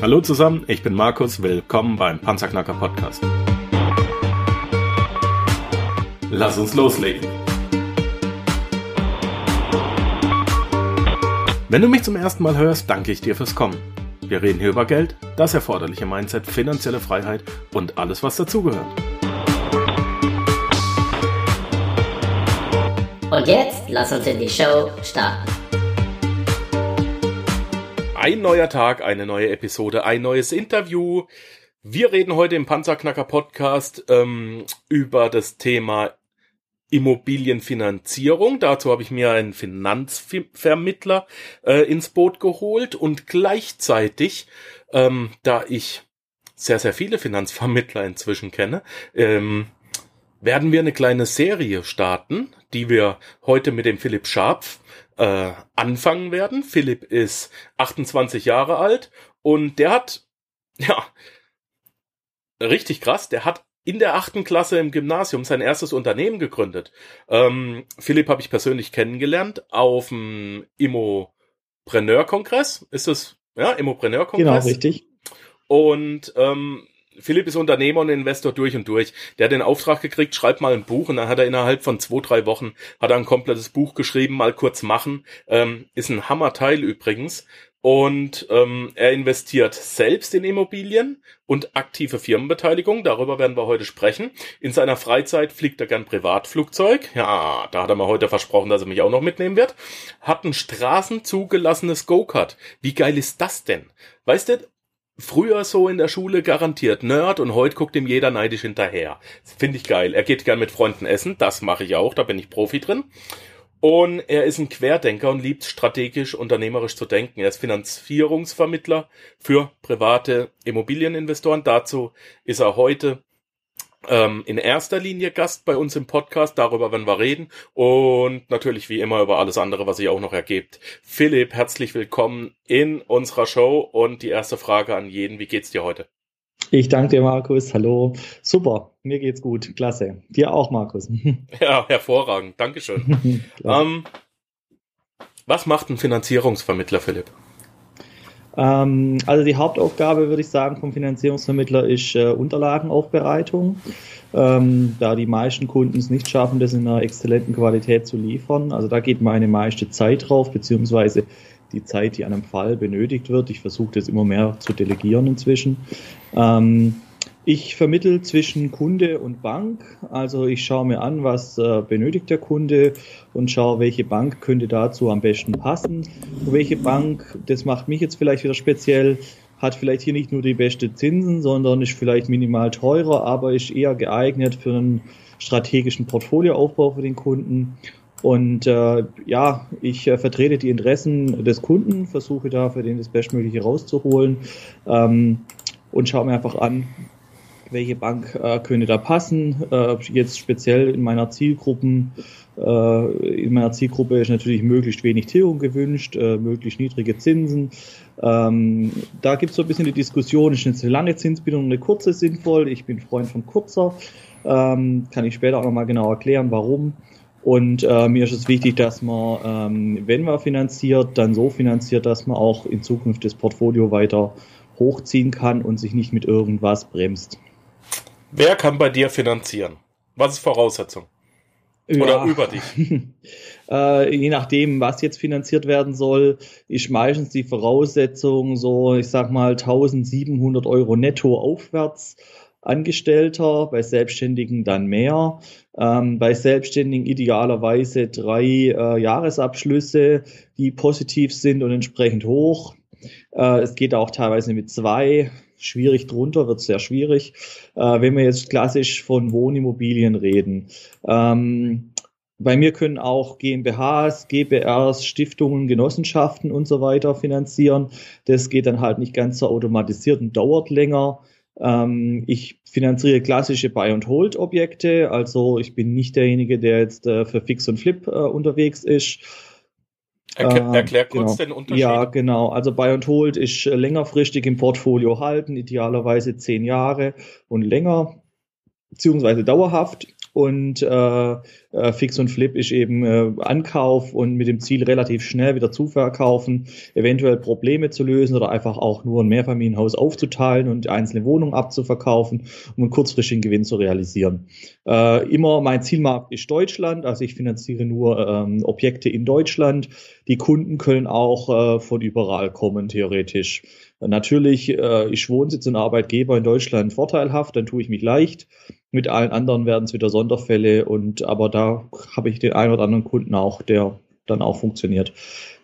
Hallo zusammen, ich bin Markus, willkommen beim Panzerknacker Podcast. Lass uns loslegen. Wenn du mich zum ersten Mal hörst, danke ich dir fürs Kommen. Wir reden hier über Geld, das erforderliche Mindset, finanzielle Freiheit und alles, was dazugehört. Und jetzt lass uns in die Show starten. Ein neuer Tag, eine neue Episode, ein neues Interview. Wir reden heute im Panzerknacker Podcast ähm, über das Thema Immobilienfinanzierung. Dazu habe ich mir einen Finanzvermittler äh, ins Boot geholt und gleichzeitig, ähm, da ich sehr, sehr viele Finanzvermittler inzwischen kenne, ähm, werden wir eine kleine Serie starten, die wir heute mit dem Philipp Scharpf äh, anfangen werden. Philipp ist 28 Jahre alt und der hat, ja, richtig krass, der hat in der achten Klasse im Gymnasium sein erstes Unternehmen gegründet. Ähm, Philipp habe ich persönlich kennengelernt auf dem Immopreneur-Kongress. Ist das, ja, Immopreneur-Kongress? Genau, richtig. Und ähm, Philipp ist Unternehmer und Investor durch und durch. Der hat den Auftrag gekriegt, schreibt mal ein Buch und dann hat er innerhalb von zwei, drei Wochen hat er ein komplettes Buch geschrieben, mal kurz machen. Ähm, ist ein Hammerteil übrigens. Und ähm, er investiert selbst in Immobilien und aktive Firmenbeteiligung. Darüber werden wir heute sprechen. In seiner Freizeit fliegt er gern Privatflugzeug. Ja, da hat er mir heute versprochen, dass er mich auch noch mitnehmen wird. Hat ein straßenzugelassenes Go-Kart. Wie geil ist das denn? Weißt du, früher so in der Schule garantiert Nerd und heute guckt ihm jeder neidisch hinterher. Finde ich geil. Er geht gern mit Freunden essen, das mache ich auch, da bin ich Profi drin. Und er ist ein Querdenker und liebt strategisch unternehmerisch zu denken. Er ist Finanzierungsvermittler für private Immobilieninvestoren. Dazu ist er heute ähm, in erster Linie Gast bei uns im Podcast. Darüber werden wir reden. Und natürlich wie immer über alles andere, was sich auch noch ergibt. Philipp, herzlich willkommen in unserer Show. Und die erste Frage an jeden. Wie geht's dir heute? Ich danke dir, Markus. Hallo. Super. Mir geht's gut. Klasse. Dir auch, Markus. Ja, hervorragend. Dankeschön. ähm, was macht ein Finanzierungsvermittler, Philipp? Ähm, also die Hauptaufgabe, würde ich sagen, vom Finanzierungsvermittler ist äh, Unterlagenaufbereitung. Ähm, da die meisten Kunden es nicht schaffen, das in einer exzellenten Qualität zu liefern. Also da geht meine meiste Zeit drauf, beziehungsweise die Zeit, die an einem Fall benötigt wird. Ich versuche das immer mehr zu delegieren inzwischen. Ähm, ich vermittel zwischen Kunde und Bank. Also ich schaue mir an, was äh, benötigt der Kunde und schaue, welche Bank könnte dazu am besten passen. Und welche Bank, das macht mich jetzt vielleicht wieder speziell, hat vielleicht hier nicht nur die beste Zinsen, sondern ist vielleicht minimal teurer, aber ist eher geeignet für einen strategischen Portfolioaufbau für den Kunden. Und äh, ja, ich äh, vertrete die Interessen des Kunden, versuche da für den das Bestmögliche rauszuholen ähm, und schaue mir einfach an, welche Bank äh, könnte da passen. Äh, jetzt speziell in meiner Zielgruppen, äh, in meiner Zielgruppe ist natürlich möglichst wenig Tilgung gewünscht, äh, möglichst niedrige Zinsen. Ähm, da gibt es so ein bisschen die Diskussion, ist eine lange Zinsbindung eine kurze sinnvoll? Ich bin Freund von kurzer. Ähm, kann ich später auch nochmal genau erklären, warum. Und äh, mir ist es wichtig, dass man, ähm, wenn man finanziert, dann so finanziert, dass man auch in Zukunft das Portfolio weiter hochziehen kann und sich nicht mit irgendwas bremst. Wer kann bei dir finanzieren? Was ist Voraussetzung? Ja. Oder über dich? äh, je nachdem, was jetzt finanziert werden soll, ist meistens die Voraussetzung so, ich sag mal, 1700 Euro netto aufwärts. Angestellter, bei Selbstständigen dann mehr. Ähm, bei Selbstständigen idealerweise drei äh, Jahresabschlüsse, die positiv sind und entsprechend hoch. Äh, es geht auch teilweise mit zwei schwierig drunter, wird sehr schwierig. Äh, wenn wir jetzt klassisch von Wohnimmobilien reden. Ähm, bei mir können auch GmbHs, GBRs, Stiftungen, Genossenschaften und so weiter finanzieren. Das geht dann halt nicht ganz so automatisiert und dauert länger. Ähm, ich finanziere klassische Buy-and-Hold-Objekte, also ich bin nicht derjenige, der jetzt äh, für Fix und Flip äh, unterwegs ist. Erklär, erklär kurz genau. den Unterschied. Ja, genau. Also Buy and Hold ist äh, längerfristig im Portfolio halten, idealerweise zehn Jahre und länger, beziehungsweise dauerhaft. Und äh, äh, Fix und Flip ist eben äh, Ankauf und mit dem Ziel relativ schnell wieder zu verkaufen, eventuell Probleme zu lösen oder einfach auch nur ein Mehrfamilienhaus aufzuteilen und einzelne Wohnungen abzuverkaufen, um einen kurzfristigen Gewinn zu realisieren. Äh, immer mein Zielmarkt ist Deutschland, also ich finanziere nur ähm, Objekte in Deutschland. Die Kunden können auch äh, von überall kommen, theoretisch. Natürlich äh, ist Wohnsitz und Arbeitgeber in Deutschland vorteilhaft, dann tue ich mich leicht. Mit allen anderen werden es wieder Sonderfälle und aber da habe ich den einen oder anderen Kunden auch, der dann auch funktioniert.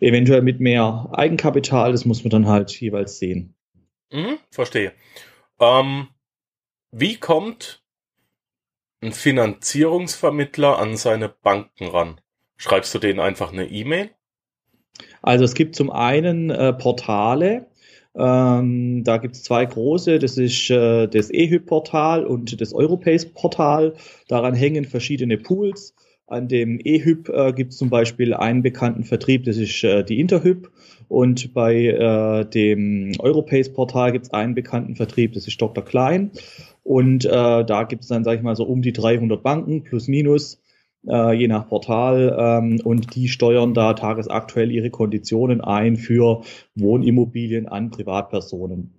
Eventuell mit mehr Eigenkapital, das muss man dann halt jeweils sehen. Mhm, verstehe. Ähm, wie kommt ein Finanzierungsvermittler an seine Banken ran? Schreibst du denen einfach eine E-Mail? Also es gibt zum einen äh, Portale, ähm, da gibt es zwei große, das ist äh, das EHYP-Portal und das Europace-Portal. Daran hängen verschiedene Pools. An dem EHYP äh, gibt es zum Beispiel einen bekannten Vertrieb, das ist äh, die Interhyp. Und bei äh, dem Europace-Portal gibt es einen bekannten Vertrieb, das ist Dr. Klein. Und äh, da gibt es dann, sage ich mal, so um die 300 Banken plus minus äh, je nach Portal. Ähm, und die steuern da tagesaktuell ihre Konditionen ein für Wohnimmobilien an Privatpersonen.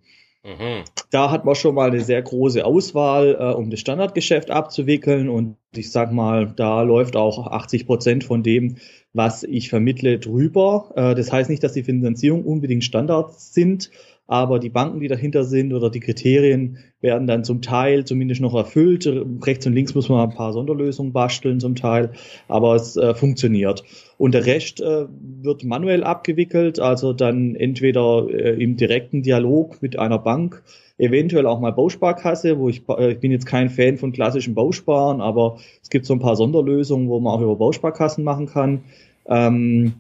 Mhm. Da hat man schon mal eine sehr große Auswahl, äh, um das Standardgeschäft abzuwickeln. Und ich sag mal, da läuft auch 80 Prozent von dem, was ich vermittle, drüber. Äh, das heißt nicht, dass die Finanzierung unbedingt Standards sind, aber die Banken, die dahinter sind oder die Kriterien werden dann zum Teil zumindest noch erfüllt. Rechts und links muss man ein paar Sonderlösungen basteln zum Teil, aber es äh, funktioniert. Und der Rest äh, wird manuell abgewickelt, also dann entweder äh, im direkten Dialog mit einer Bank, eventuell auch mal Bausparkasse, wo ich, äh, ich bin jetzt kein Fan von klassischen Bausparen, aber es gibt so ein paar Sonderlösungen, wo man auch über Bausparkassen machen kann. Ähm,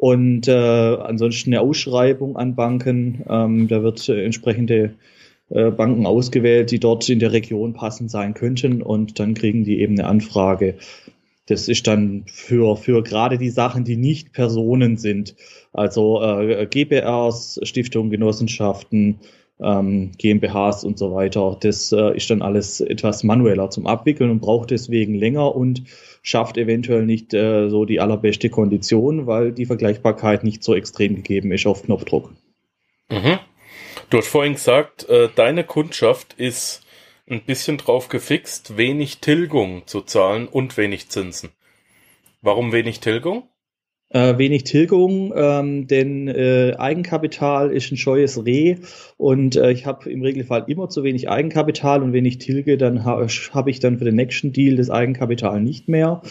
und äh, ansonsten eine Ausschreibung an Banken. Ähm, da wird äh, entsprechende äh, Banken ausgewählt, die dort in der Region passend sein könnten. Und dann kriegen die eben eine Anfrage. Das ist dann für, für gerade die Sachen, die nicht Personen sind. Also äh, GBRs, Stiftungen, Genossenschaften, ähm, GmbHs und so weiter. Das äh, ist dann alles etwas manueller zum Abwickeln und braucht deswegen länger und schafft eventuell nicht äh, so die allerbeste Kondition, weil die Vergleichbarkeit nicht so extrem gegeben ist auf Knopfdruck. Mhm. Du hast vorhin gesagt, äh, deine Kundschaft ist ein bisschen drauf gefixt, wenig Tilgung zu zahlen und wenig Zinsen. Warum wenig Tilgung? Äh, wenig Tilgung, ähm, denn äh, Eigenkapital ist ein scheues Reh und äh, ich habe im Regelfall immer zu wenig Eigenkapital und wenn ich tilge, dann ha habe ich dann für den nächsten Deal das Eigenkapital nicht mehr.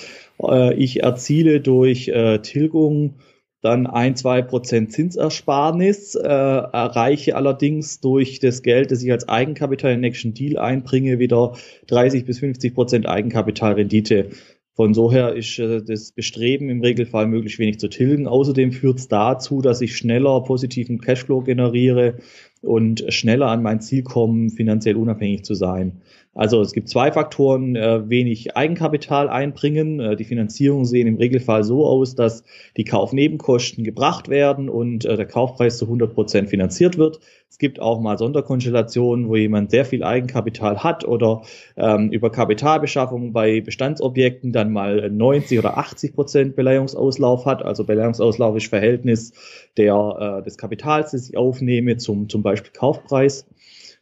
Äh, ich erziele durch äh, Tilgung dann ein, zwei Prozent Zinsersparnis, äh, erreiche allerdings durch das Geld, das ich als Eigenkapital in den nächsten Deal einbringe, wieder 30 bis 50 Prozent Eigenkapitalrendite. Von so her ist äh, das Bestreben im Regelfall möglichst wenig zu tilgen. Außerdem führt es dazu, dass ich schneller positiven Cashflow generiere und schneller an mein Ziel komme, finanziell unabhängig zu sein. Also es gibt zwei Faktoren, äh, wenig Eigenkapital einbringen. Äh, die Finanzierungen sehen im Regelfall so aus, dass die Kaufnebenkosten gebracht werden und äh, der Kaufpreis zu 100 Prozent finanziert wird. Es gibt auch mal Sonderkonstellationen, wo jemand sehr viel Eigenkapital hat oder ähm, über Kapitalbeschaffung bei Bestandsobjekten dann mal 90 oder 80 Prozent Beleihungsauslauf hat. Also Beleihungsauslauf ist Verhältnis der, äh, des Kapitals, das ich aufnehme, zum, zum Beispiel Kaufpreis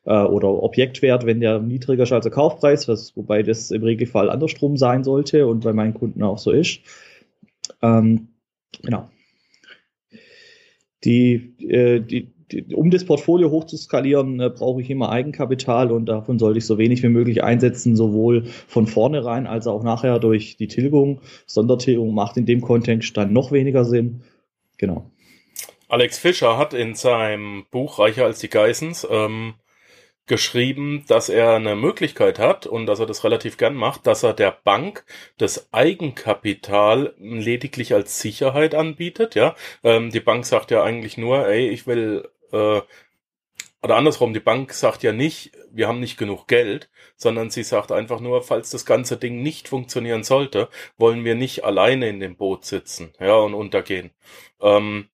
äh, oder Objektwert, wenn der niedriger ist als der Kaufpreis, was, wobei das im Regelfall andersrum sein sollte und bei meinen Kunden auch so ist. Ähm, genau. Die, äh, die, die, um das Portfolio hochzuskalieren, äh, brauche ich immer Eigenkapital und davon sollte ich so wenig wie möglich einsetzen, sowohl von vornherein als auch nachher durch die Tilgung. Sondertilgung macht in dem Kontext dann noch weniger Sinn. Genau. Alex Fischer hat in seinem Buch Reicher als die Geissens ähm, geschrieben, dass er eine Möglichkeit hat und dass er das relativ gern macht, dass er der Bank das Eigenkapital lediglich als Sicherheit anbietet. Ja, ähm, die Bank sagt ja eigentlich nur, ey, ich will äh, oder andersrum, die Bank sagt ja nicht, wir haben nicht genug Geld, sondern sie sagt einfach nur, falls das ganze Ding nicht funktionieren sollte, wollen wir nicht alleine in dem Boot sitzen, ja, und untergehen. Ähm,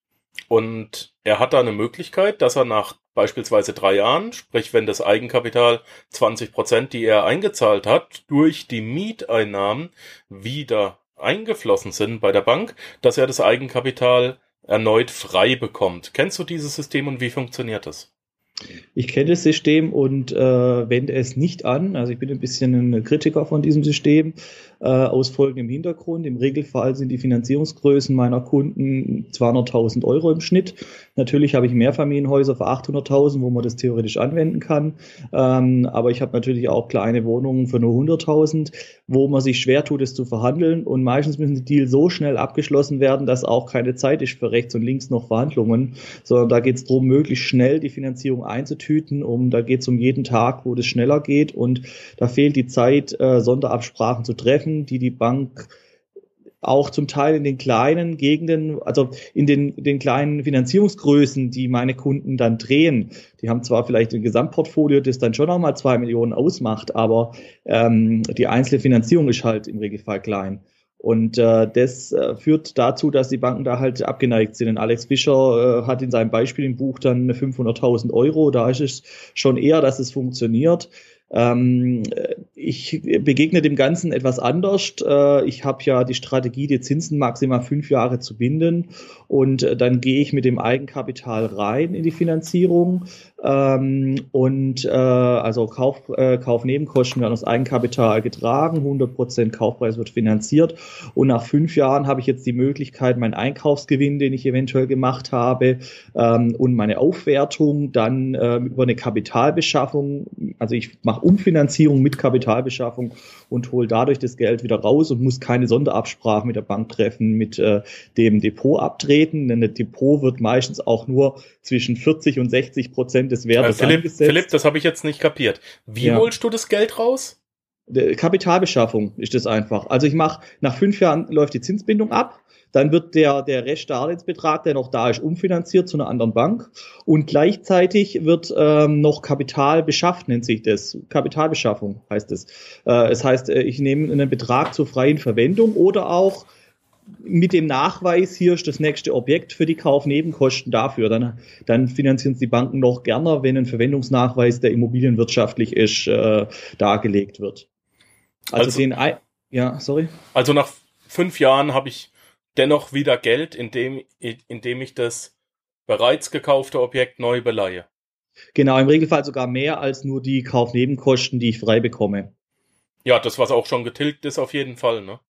und er hat da eine Möglichkeit, dass er nach beispielsweise drei Jahren, sprich wenn das Eigenkapital 20 Prozent, die er eingezahlt hat, durch die Mieteinnahmen wieder eingeflossen sind bei der Bank, dass er das Eigenkapital erneut frei bekommt. Kennst du dieses System und wie funktioniert das? Ich kenne das System und äh, wende es nicht an. Also ich bin ein bisschen ein Kritiker von diesem System äh, aus folgendem Hintergrund. Im Regelfall sind die Finanzierungsgrößen meiner Kunden 200.000 Euro im Schnitt. Natürlich habe ich Mehrfamilienhäuser für 800.000, wo man das theoretisch anwenden kann. Ähm, aber ich habe natürlich auch kleine Wohnungen für nur 100.000, wo man sich schwer tut, es zu verhandeln. Und meistens müssen die Deals so schnell abgeschlossen werden, dass auch keine Zeit ist für rechts und links noch Verhandlungen, sondern da geht es darum, möglichst schnell die Finanzierung einzutüten. Um, da geht es um jeden Tag, wo das schneller geht. Und da fehlt die Zeit, äh, Sonderabsprachen zu treffen die die Bank auch zum Teil in den kleinen Gegenden, also in den, den kleinen Finanzierungsgrößen, die meine Kunden dann drehen. Die haben zwar vielleicht ein Gesamtportfolio, das dann schon nochmal zwei Millionen ausmacht, aber ähm, die einzelne Finanzierung ist halt im Regelfall klein. Und äh, das äh, führt dazu, dass die Banken da halt abgeneigt sind. Und Alex Fischer äh, hat in seinem Beispiel im Buch dann 500.000 Euro. Da ist es schon eher, dass es funktioniert. Ähm, ich begegne dem Ganzen etwas anders. Äh, ich habe ja die Strategie, die Zinsen maximal fünf Jahre zu binden und äh, dann gehe ich mit dem Eigenkapital rein in die Finanzierung. Ähm, und äh, also Kauf, äh, Kaufnebenkosten werden aus Eigenkapital getragen, 100% Kaufpreis wird finanziert. Und nach fünf Jahren habe ich jetzt die Möglichkeit, meinen Einkaufsgewinn, den ich eventuell gemacht habe ähm, und meine Aufwertung dann äh, über eine Kapitalbeschaffung, also ich mache Umfinanzierung mit Kapitalbeschaffung und hole dadurch das Geld wieder raus und muss keine Sonderabsprache mit der Bank treffen, mit äh, dem Depot abtreten, denn ein Depot wird meistens auch nur zwischen 40 und 60 Prozent des Wertes äh, Philipp, Philipp, das habe ich jetzt nicht kapiert. Wie ja. holst du das Geld raus? Kapitalbeschaffung ist das einfach. Also ich mache, nach fünf Jahren läuft die Zinsbindung ab, dann wird der, der Restdarlehensbetrag, der noch da ist, umfinanziert zu einer anderen Bank und gleichzeitig wird ähm, noch Kapital beschafft, nennt sich das. Kapitalbeschaffung heißt es. Äh, es heißt, äh, ich nehme einen Betrag zur freien Verwendung oder auch mit dem Nachweis, hier ist das nächste Objekt für die Kaufnebenkosten dafür. Dann, dann finanzieren die Banken noch gerne, wenn ein Verwendungsnachweis, der immobilienwirtschaftlich ist, äh, dargelegt wird. Also, also den, ja, sorry. Also nach fünf Jahren habe ich dennoch wieder Geld, indem, indem ich das bereits gekaufte Objekt neu beleihe. Genau, im Regelfall sogar mehr als nur die Kaufnebenkosten, die ich frei bekomme. Ja, das, was auch schon getilgt ist, auf jeden Fall, ne?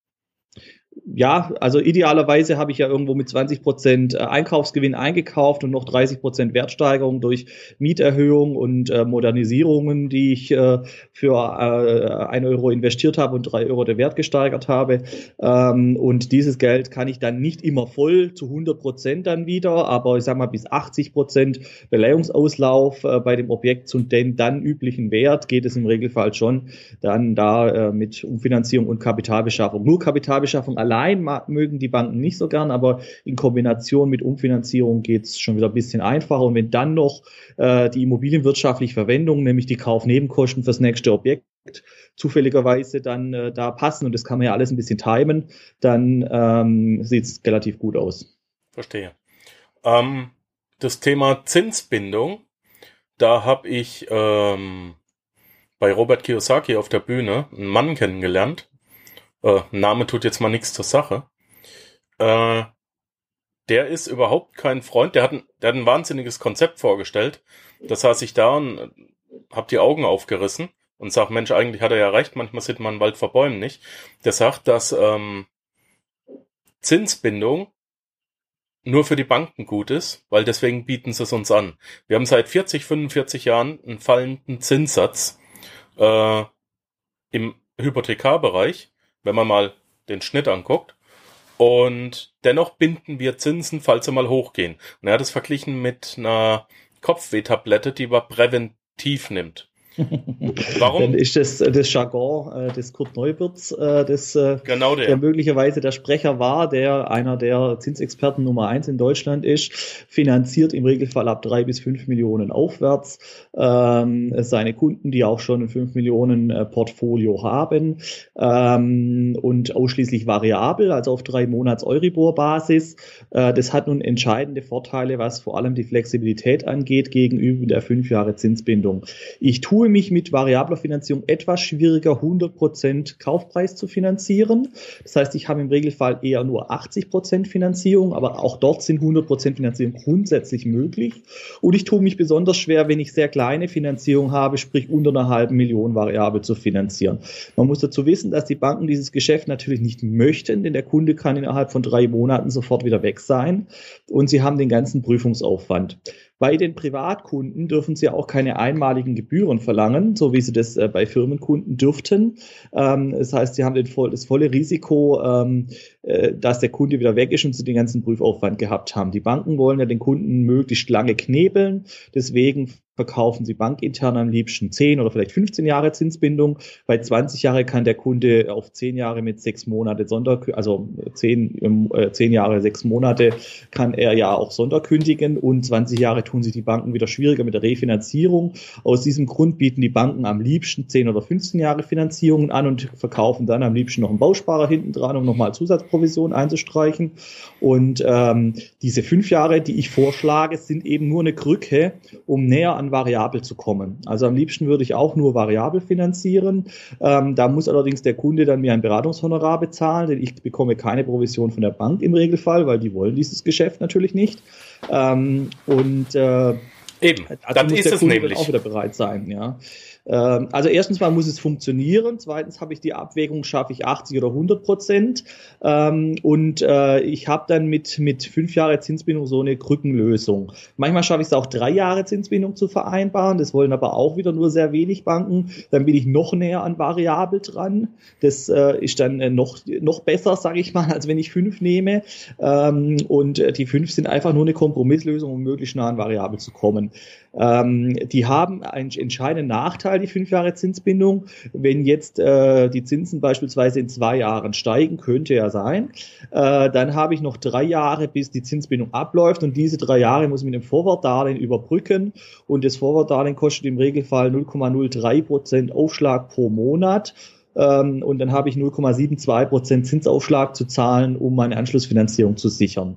Ja, also idealerweise habe ich ja irgendwo mit 20 Prozent äh, Einkaufsgewinn eingekauft und noch 30 Prozent Wertsteigerung durch Mieterhöhung und äh, Modernisierungen, die ich äh, für äh, ein Euro investiert habe und drei Euro der Wert gesteigert habe. Ähm, und dieses Geld kann ich dann nicht immer voll zu 100 Prozent dann wieder, aber ich sage mal bis 80 Prozent Beleihungsauslauf äh, bei dem Objekt zu den dann üblichen Wert geht es im Regelfall schon dann da äh, mit Umfinanzierung und Kapitalbeschaffung. Nur Kapitalbeschaffung allein mögen die Banken nicht so gern, aber in Kombination mit Umfinanzierung geht es schon wieder ein bisschen einfacher. Und wenn dann noch äh, die immobilienwirtschaftliche Verwendung, nämlich die Kaufnebenkosten fürs nächste Objekt, zufälligerweise dann äh, da passen und das kann man ja alles ein bisschen timen, dann ähm, sieht es relativ gut aus. Verstehe. Ähm, das Thema Zinsbindung, da habe ich ähm, bei Robert Kiyosaki auf der Bühne einen Mann kennengelernt, äh, Name tut jetzt mal nichts zur Sache. Äh, der ist überhaupt kein Freund. Der hat, ein, der hat ein wahnsinniges Konzept vorgestellt. Das saß ich da und äh, hab die Augen aufgerissen und sag, Mensch, eigentlich hat er ja recht, manchmal sieht man Wald vor Bäumen nicht. Der sagt, dass ähm, Zinsbindung nur für die Banken gut ist, weil deswegen bieten sie es uns an. Wir haben seit 40, 45 Jahren einen fallenden Zinssatz äh, im Hypothekarbereich wenn man mal den Schnitt anguckt. Und dennoch binden wir Zinsen, falls sie mal hochgehen. Und er hat es verglichen mit einer Kopfwehtablette, die man präventiv nimmt. Warum? Dann ist das das Jargon äh, des Kurt Neuwirts, äh, des, äh, genau der. der möglicherweise der Sprecher war, der einer der Zinsexperten Nummer eins in Deutschland ist, finanziert im Regelfall ab drei bis fünf Millionen aufwärts ähm, seine Kunden, die auch schon ein fünf Millionen äh, Portfolio haben ähm, und ausschließlich variabel, also auf drei Monats Euribor-Basis. Äh, das hat nun entscheidende Vorteile, was vor allem die Flexibilität angeht gegenüber der fünf Jahre Zinsbindung. Ich tue mich mit variabler Finanzierung etwas schwieriger, 100% Kaufpreis zu finanzieren. Das heißt, ich habe im Regelfall eher nur 80% Finanzierung, aber auch dort sind 100% Finanzierung grundsätzlich möglich. Und ich tue mich besonders schwer, wenn ich sehr kleine Finanzierung habe, sprich unter einer halben Million variabel zu finanzieren. Man muss dazu wissen, dass die Banken dieses Geschäft natürlich nicht möchten, denn der Kunde kann innerhalb von drei Monaten sofort wieder weg sein und sie haben den ganzen Prüfungsaufwand. Bei den Privatkunden dürfen sie auch keine einmaligen Gebühren verlangen, so wie sie das äh, bei Firmenkunden dürften. Ähm, das heißt, sie haben das volle Risiko, ähm, äh, dass der Kunde wieder weg ist und sie den ganzen Prüfaufwand gehabt haben. Die Banken wollen ja den Kunden möglichst lange knebeln. Deswegen verkaufen sie bankintern am liebsten 10 oder vielleicht 15 Jahre Zinsbindung. Bei 20 Jahre kann der Kunde auf 10 Jahre mit 6 Monate Sonder, also 10, äh, 10 Jahre, 6 Monate kann er ja auch sonderkündigen und 20 Jahre tun sich die Banken wieder schwieriger mit der Refinanzierung. Aus diesem Grund bieten die Banken am liebsten 10 oder 15 Jahre Finanzierungen an und verkaufen dann am liebsten noch einen Bausparer hinten dran, um nochmal Zusatzprovision einzustreichen. Und ähm, diese fünf Jahre, die ich vorschlage, sind eben nur eine Krücke, um näher an variabel zu kommen. Also am liebsten würde ich auch nur variabel finanzieren. Ähm, da muss allerdings der Kunde dann mir ein Beratungshonorar bezahlen, denn ich bekomme keine Provision von der Bank im Regelfall, weil die wollen dieses Geschäft natürlich nicht. Ähm, und äh, Eben, dann ist es nämlich. auch wieder bereit sein, ja. Ähm, also erstens mal muss es funktionieren. Zweitens habe ich die Abwägung, schaffe ich 80 oder 100 Prozent. Ähm, und äh, ich habe dann mit, mit fünf Jahre Zinsbindung so eine Krückenlösung. Manchmal schaffe ich es auch drei Jahre Zinsbindung zu vereinbaren. Das wollen aber auch wieder nur sehr wenig Banken. Dann bin ich noch näher an variabel dran. Das äh, ist dann äh, noch, noch besser, sage ich mal, als wenn ich fünf nehme. Ähm, und die fünf sind einfach nur eine Kompromisslösung, um möglichst nah an variabel zu kommen. Die haben einen entscheidenden Nachteil, die fünf Jahre Zinsbindung. Wenn jetzt äh, die Zinsen beispielsweise in zwei Jahren steigen, könnte ja sein, äh, dann habe ich noch drei Jahre, bis die Zinsbindung abläuft und diese drei Jahre muss ich mit dem Vorwartdarlehen überbrücken und das Vorwartdarlehen kostet im Regelfall 0,03 Prozent Aufschlag pro Monat ähm, und dann habe ich 0,72 Prozent Zinsaufschlag zu zahlen, um meine Anschlussfinanzierung zu sichern.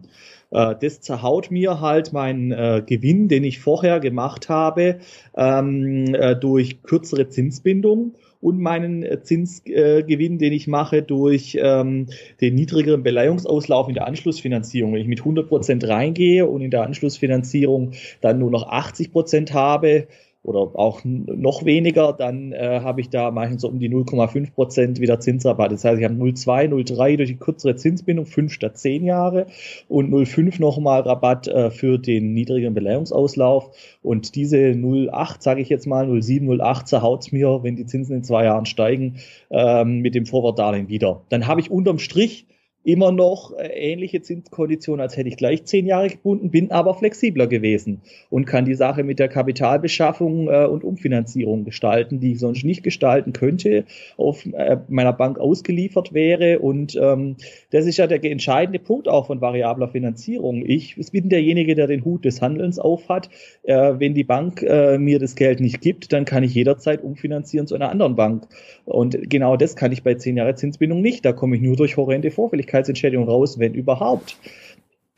Äh, das zerhaut mir halt meinen äh, Gewinn, den ich vorher gemacht habe, ähm, äh, durch kürzere Zinsbindung und meinen äh, Zinsgewinn, äh, den ich mache durch ähm, den niedrigeren Beleihungsauslauf in der Anschlussfinanzierung. Wenn ich mit 100 Prozent reingehe und in der Anschlussfinanzierung dann nur noch 80 Prozent habe, oder auch noch weniger, dann äh, habe ich da meistens so um die 0,5 Prozent wieder Zinsrabatt. Das heißt, ich habe 0,2, 0,3 durch die kürzere Zinsbindung, 5 statt 10 Jahre und 0,5 nochmal Rabatt äh, für den niedrigeren Beleihungsauslauf. Und diese 0,8, sage ich jetzt mal, 0,7, 0,8 zerhaut mir, wenn die Zinsen in zwei Jahren steigen, ähm, mit dem Vorwortdarlehen wieder. Dann habe ich unterm Strich immer noch äh, ähnliche Zinskonditionen, als hätte ich gleich zehn Jahre gebunden, bin aber flexibler gewesen und kann die Sache mit der Kapitalbeschaffung äh, und Umfinanzierung gestalten, die ich sonst nicht gestalten könnte, auf äh, meiner Bank ausgeliefert wäre. Und ähm, das ist ja der entscheidende Punkt auch von variabler Finanzierung. Ich bin derjenige, der den Hut des Handelns aufhat. Äh, wenn die Bank mir das Geld nicht gibt, dann kann ich jederzeit umfinanzieren zu einer anderen Bank. Und genau das kann ich bei zehn Jahre Zinsbindung nicht. Da komme ich nur durch horrende Vorfälligkeit Nachhaltigkeitsentschädigung raus, wenn überhaupt.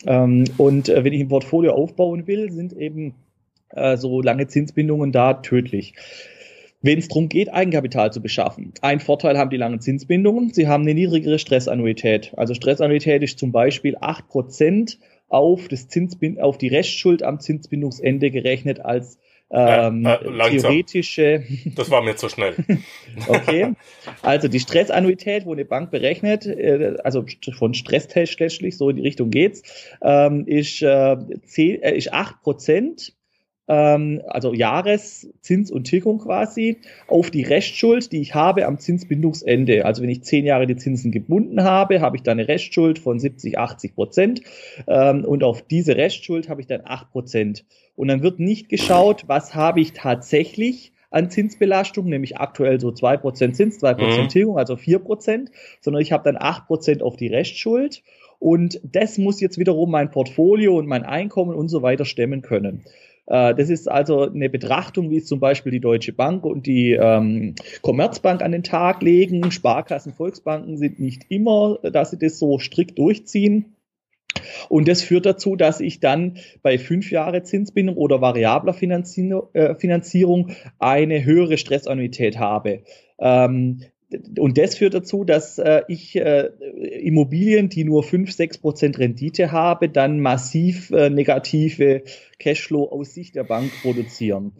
Ähm, und äh, wenn ich ein Portfolio aufbauen will, sind eben äh, so lange Zinsbindungen da tödlich. Wenn es darum geht, Eigenkapital zu beschaffen. Ein Vorteil haben die langen Zinsbindungen. Sie haben eine niedrigere Stressannuität. Also Stressannuität ist zum Beispiel 8% auf, das Zinsbind auf die Restschuld am Zinsbindungsende gerechnet als ähm, äh, äh, theoretische. Das war mir zu schnell. okay. Also die Stressannuität, wo eine Bank berechnet, äh, also von Stresstest schlechtlich, so in die Richtung geht's, ähm, ist, äh, 10, äh, ist 8 Prozent ähm, also Jahreszins und Tilgung quasi, auf die Restschuld, die ich habe am Zinsbindungsende. Also wenn ich zehn Jahre die Zinsen gebunden habe, habe ich dann eine Restschuld von 70, 80 Prozent ähm, und auf diese Restschuld habe ich dann 8 Prozent. Und dann wird nicht geschaut, was habe ich tatsächlich an Zinsbelastung, nämlich aktuell so 2% Zins, 2% mhm. Tilgung, also 4%, sondern ich habe dann 8% auf die Restschuld. Und das muss jetzt wiederum mein Portfolio und mein Einkommen und so weiter stemmen können. Äh, das ist also eine Betrachtung, wie es zum Beispiel die Deutsche Bank und die ähm, Commerzbank an den Tag legen. Sparkassen, Volksbanken sind nicht immer, dass sie das so strikt durchziehen. Und das führt dazu, dass ich dann bei fünf Jahre Zinsbindung oder variabler äh, Finanzierung eine höhere Stressannuität habe. Ähm, und das führt dazu, dass äh, ich äh, Immobilien, die nur 5, 6 Prozent Rendite habe, dann massiv äh, negative Cashflow aus Sicht der Bank produzieren.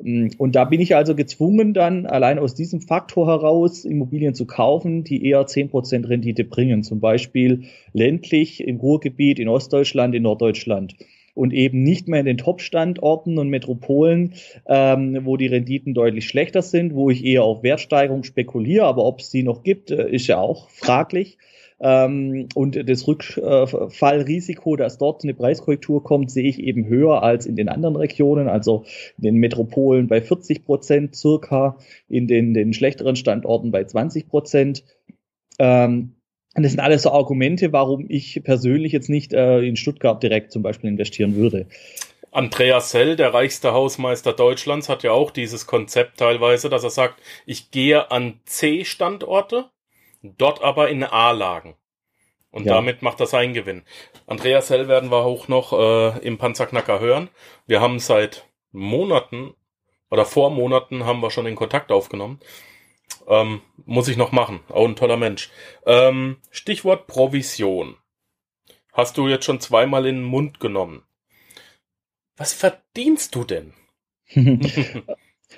Mm, und da bin ich also gezwungen, dann allein aus diesem Faktor heraus Immobilien zu kaufen, die eher 10 Prozent Rendite bringen. Zum Beispiel ländlich im Ruhrgebiet, in Ostdeutschland, in Norddeutschland und eben nicht mehr in den Top-Standorten und Metropolen, ähm, wo die Renditen deutlich schlechter sind, wo ich eher auf Wertsteigerung spekuliere, aber ob es die noch gibt, äh, ist ja auch fraglich. Ähm, und das Rückfallrisiko, dass dort eine Preiskorrektur kommt, sehe ich eben höher als in den anderen Regionen, also in den Metropolen bei 40 Prozent circa, in den, den schlechteren Standorten bei 20 Prozent. Ähm, und das sind alles so Argumente, warum ich persönlich jetzt nicht äh, in Stuttgart direkt zum Beispiel investieren würde. Andreas Sell, der reichste Hausmeister Deutschlands, hat ja auch dieses Konzept teilweise, dass er sagt, ich gehe an C-Standorte, dort aber in A-Lagen. Und ja. damit macht das einen Gewinn. Andreas Sell werden wir auch noch äh, im Panzerknacker hören. Wir haben seit Monaten oder vor Monaten haben wir schon den Kontakt aufgenommen. Ähm, muss ich noch machen. Auch ein toller Mensch. Ähm, Stichwort Provision. Hast du jetzt schon zweimal in den Mund genommen. Was verdienst du denn?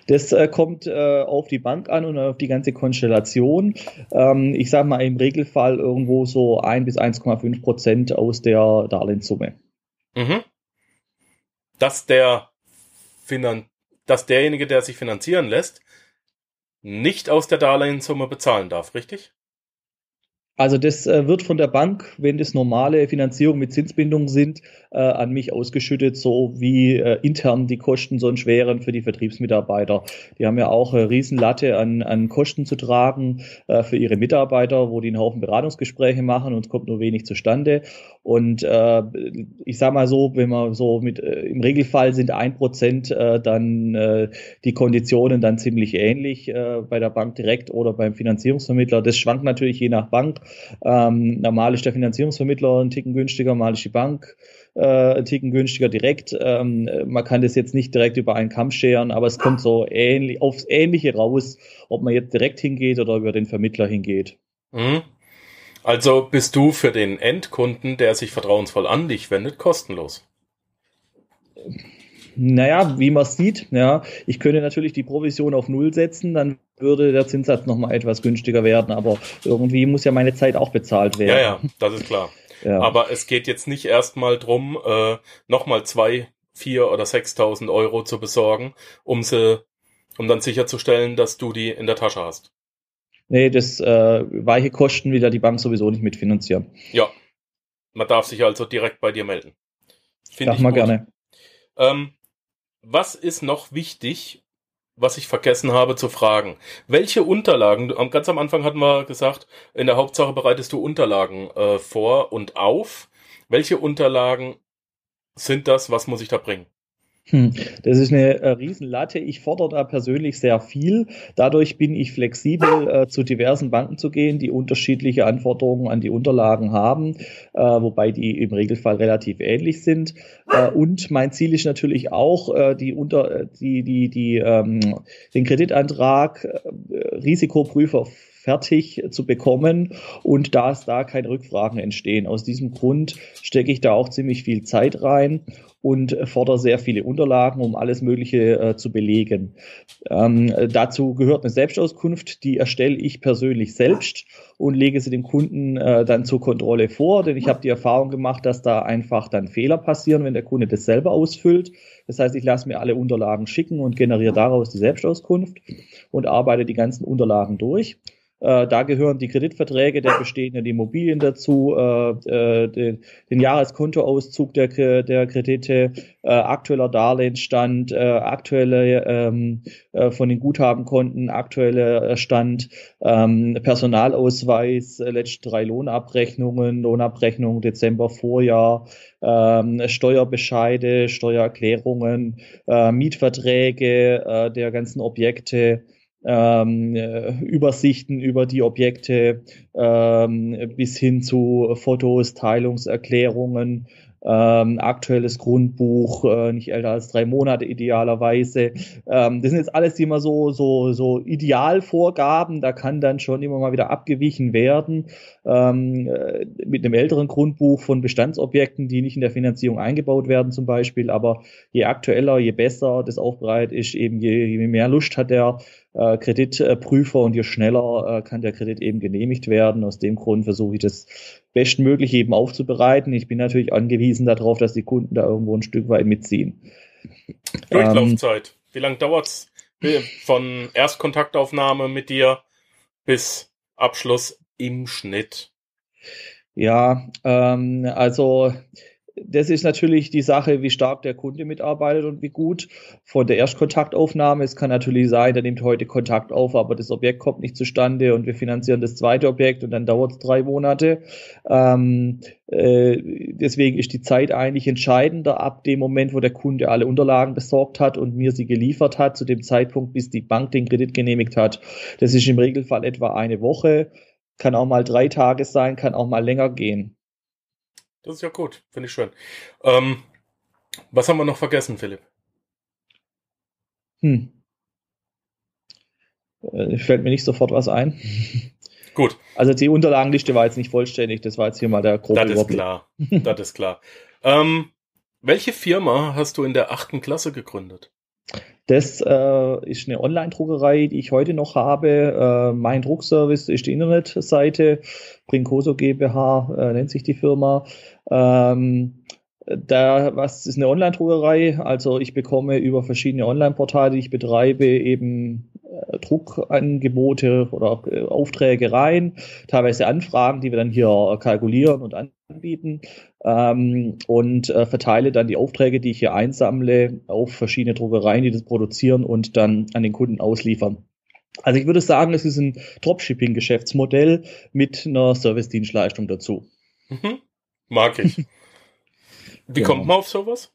Das äh, kommt äh, auf die Bank an und auf die ganze Konstellation. Ähm, ich sage mal im Regelfall irgendwo so 1 bis 1,5 Prozent aus der Darlehenssumme. Mhm. Dass der Finan dass derjenige, der sich finanzieren lässt, nicht aus der Darlehenssumme bezahlen darf, richtig? Also das äh, wird von der Bank, wenn das normale Finanzierung mit Zinsbindung sind, äh, an mich ausgeschüttet, so wie äh, intern die Kosten sonst wären für die Vertriebsmitarbeiter. Die haben ja auch eine Riesenlatte an, an Kosten zu tragen für ihre Mitarbeiter, wo die einen Haufen Beratungsgespräche machen und es kommt nur wenig zustande. Und ich sage mal so, wenn man so mit im Regelfall sind ein Prozent dann die Konditionen dann ziemlich ähnlich äh, bei der Bank direkt oder beim Finanzierungsvermittler. Das schwankt natürlich je nach Bank. Ähm, normal ist der Finanzierungsvermittler ein Ticken günstiger, mal ist die Bank äh, ein Ticken günstiger direkt. Ähm, man kann das jetzt nicht direkt über einen Kamm scheren, aber es kommt so ähnlich aufs Ähnliche raus, ob man jetzt direkt hingeht oder über den Vermittler hingeht. Mhm. Also bist du für den Endkunden, der sich vertrauensvoll an dich wendet, kostenlos? Naja, wie man sieht, ja, ich könnte natürlich die Provision auf Null setzen, dann würde der Zinssatz nochmal etwas günstiger werden, aber irgendwie muss ja meine Zeit auch bezahlt werden. Ja, ja, das ist klar. ja. Aber es geht jetzt nicht erstmal drum, äh, nochmal zwei, vier oder sechstausend Euro zu besorgen, um sie, um dann sicherzustellen, dass du die in der Tasche hast. Nee, das äh, weiche Kosten will ja die Bank sowieso nicht mitfinanzieren. Ja. Man darf sich also direkt bei dir melden. Finde ich mal gerne. Ähm, was ist noch wichtig, was ich vergessen habe zu fragen? Welche Unterlagen, ganz am Anfang hatten wir gesagt, in der Hauptsache bereitest du Unterlagen äh, vor und auf. Welche Unterlagen sind das? Was muss ich da bringen? Hm, das ist eine äh, Riesenlatte. Ich fordere da persönlich sehr viel. Dadurch bin ich flexibel, äh, zu diversen Banken zu gehen, die unterschiedliche Anforderungen an die Unterlagen haben, äh, wobei die im Regelfall relativ ähnlich sind. Äh, und mein Ziel ist natürlich auch, äh, die unter, die, die, die, ähm, den Kreditantrag äh, Risikoprüfer fertig zu bekommen und dass da keine Rückfragen entstehen. Aus diesem Grund stecke ich da auch ziemlich viel Zeit rein und fordere sehr viele Unterlagen, um alles Mögliche äh, zu belegen. Ähm, dazu gehört eine Selbstauskunft, die erstelle ich persönlich selbst und lege sie dem Kunden äh, dann zur Kontrolle vor, denn ich habe die Erfahrung gemacht, dass da einfach dann Fehler passieren, wenn der Kunde das selber ausfüllt. Das heißt, ich lasse mir alle Unterlagen schicken und generiere daraus die Selbstauskunft und arbeite die ganzen Unterlagen durch. Äh, da gehören die Kreditverträge der bestehenden Immobilien dazu, äh, äh, den, den Jahreskontoauszug der, der Kredite, äh, aktueller Darlehensstand, äh, aktuelle ähm, äh, von den Guthabenkonten, aktueller Stand, ähm, Personalausweis, letzte drei Lohnabrechnungen, Lohnabrechnung Dezember Vorjahr, ähm, Steuerbescheide, Steuererklärungen, Mietverträge der ganzen Objekte, ähm, äh, Übersichten über die Objekte ähm, bis hin zu Fotos, Teilungserklärungen, ähm, aktuelles Grundbuch, äh, nicht älter als drei Monate idealerweise. Ähm, das sind jetzt alles immer so, so, so Idealvorgaben, da kann dann schon immer mal wieder abgewichen werden ähm, äh, mit einem älteren Grundbuch von Bestandsobjekten, die nicht in der Finanzierung eingebaut werden zum Beispiel. Aber je aktueller, je besser das aufbereitet ist, eben je, je mehr Lust hat der äh, Kreditprüfer und je schneller äh, kann der Kredit eben genehmigt werden. Aus dem Grund versuche ich das bestmöglich eben aufzubereiten. Ich bin natürlich angewiesen darauf, dass die Kunden da irgendwo ein Stück weit mitziehen. Durchlaufzeit. Ähm, Wie lange dauert's von Erstkontaktaufnahme mit dir bis Abschluss im Schnitt? Ja, ähm, also das ist natürlich die Sache, wie stark der Kunde mitarbeitet und wie gut. Von der Erstkontaktaufnahme, es kann natürlich sein, der nimmt heute Kontakt auf, aber das Objekt kommt nicht zustande und wir finanzieren das zweite Objekt und dann dauert es drei Monate. Ähm, äh, deswegen ist die Zeit eigentlich entscheidender ab dem Moment, wo der Kunde alle Unterlagen besorgt hat und mir sie geliefert hat, zu dem Zeitpunkt, bis die Bank den Kredit genehmigt hat. Das ist im Regelfall etwa eine Woche, kann auch mal drei Tage sein, kann auch mal länger gehen. Das ist ja gut, finde ich schön. Ähm, was haben wir noch vergessen, Philipp? Hm. Äh, fällt mir nicht sofort was ein. Gut. Also die Unterlagenliste war jetzt nicht vollständig, das war jetzt hier mal der grobe Das ist klar. das ist klar. Ähm, welche Firma hast du in der achten Klasse gegründet? Das äh, ist eine Online-Druckerei, die ich heute noch habe. Äh, mein Druckservice ist die Internetseite. Brincoso GmbH äh, nennt sich die Firma. Ähm, da, was ist eine Online-Druckerei? Also ich bekomme über verschiedene Online-Portale, die ich betreibe, eben äh, Druckangebote oder äh, Aufträge rein, teilweise Anfragen, die wir dann hier kalkulieren und anbieten ähm, und äh, verteile dann die Aufträge, die ich hier einsammle, auf verschiedene Druckereien, die das produzieren und dann an den Kunden ausliefern. Also ich würde sagen, es ist ein Dropshipping-Geschäftsmodell mit einer Service-Dienstleistung dazu. Mhm. Mag ich. Wie genau. kommt man auf sowas?